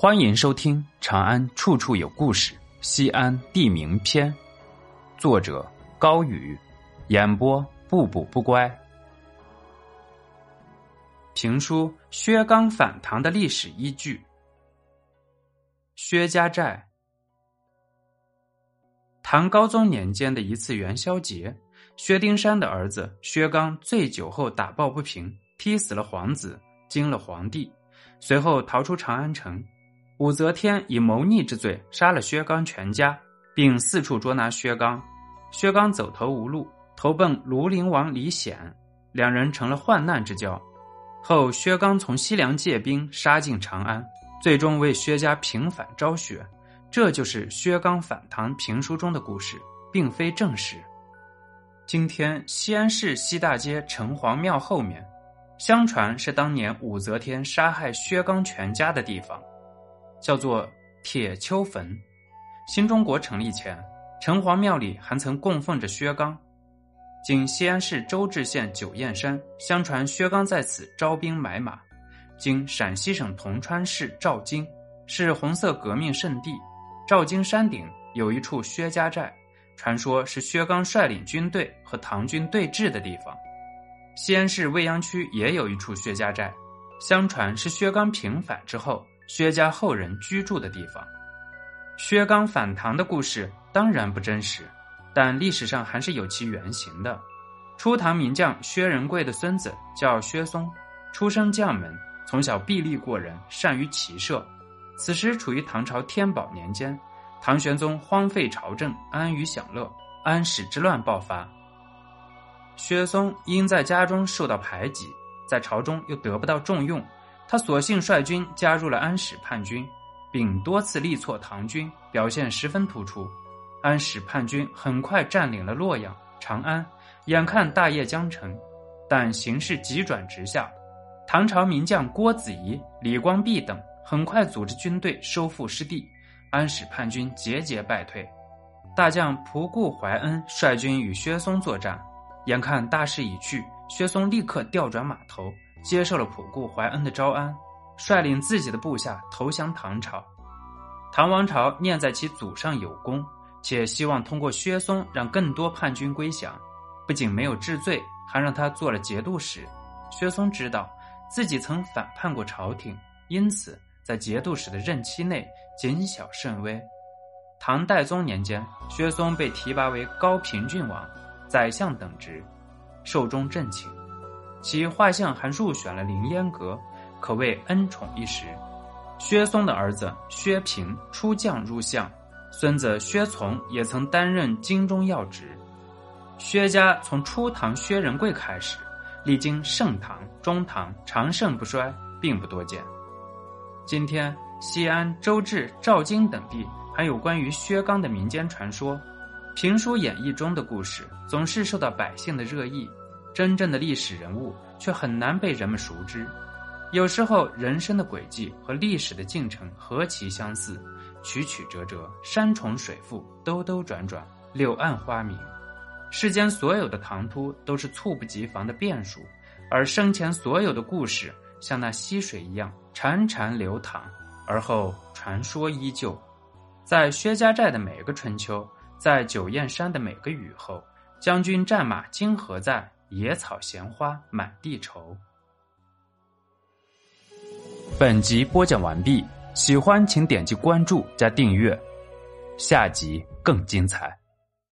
欢迎收听《长安处处有故事·西安地名篇》，作者高宇，演播不补不乖。评书薛刚反唐的历史依据：薛家寨。唐高宗年间的一次元宵节，薛丁山的儿子薛刚醉酒后打抱不平，踢死了皇子，惊了皇帝，随后逃出长安城。武则天以谋逆之罪杀了薛刚全家，并四处捉拿薛刚。薛刚走投无路，投奔庐陵王李显，两人成了患难之交。后薛刚从西凉借兵杀进长安，最终为薛家平反昭雪。这就是薛刚反唐评书中的故事，并非正史。今天西安市西大街城隍庙后面，相传是当年武则天杀害薛刚全家的地方。叫做铁丘坟。新中国成立前，城隍庙里还曾供奉着薛刚。今西安市周至县九堰山，相传薛刚在此招兵买马。今陕西省铜川市赵京，是红色革命圣地。赵京山顶有一处薛家寨，传说是薛刚率领军队和唐军对峙的地方。西安市未央区也有一处薛家寨，相传是薛刚平反之后。薛家后人居住的地方，薛刚反唐的故事当然不真实，但历史上还是有其原型的。初唐名将薛仁贵的孙子叫薛松，出生将门，从小臂力过人，善于骑射。此时处于唐朝天宝年间，唐玄宗荒废朝政，安于享乐，安史之乱爆发。薛松因在家中受到排挤，在朝中又得不到重用。他索性率军加入了安史叛军，并多次力挫唐军，表现十分突出。安史叛军很快占领了洛阳、长安，眼看大业将成，但形势急转直下。唐朝名将郭子仪、李光弼等很快组织军队收复失地，安史叛军节节败退。大将仆固怀恩率军与薛松作战，眼看大势已去，薛松立刻调转马头。接受了普固怀恩的招安，率领自己的部下投降唐朝。唐王朝念在其祖上有功，且希望通过薛嵩让更多叛军归降，不仅没有治罪，还让他做了节度使。薛松知道自己曾反叛过朝廷，因此在节度使的任期内谨小慎微。唐代宗年间，薛嵩被提拔为高平郡王、宰相等职，寿终正寝。其画像还入选了凌烟阁，可谓恩宠一时。薛松的儿子薛平出将入相，孙子薛从也曾担任京中要职。薛家从初唐薛仁贵开始，历经盛唐、中唐，长盛不衰，并不多见。今天西安、周至、赵京等地还有关于薛刚的民间传说，评书演绎中的故事总是受到百姓的热议。真正的历史人物却很难被人们熟知。有时候，人生的轨迹和历史的进程何其相似，曲曲折折，山重水复，兜兜转转，柳暗花明。世间所有的唐突都是猝不及防的变数，而生前所有的故事像那溪水一样潺潺流淌，而后传说依旧。在薛家寨的每个春秋，在九堰山的每个雨后，将军战马今何在？野草闲花满地愁。本集播讲完毕，喜欢请点击关注加订阅，下集更精彩。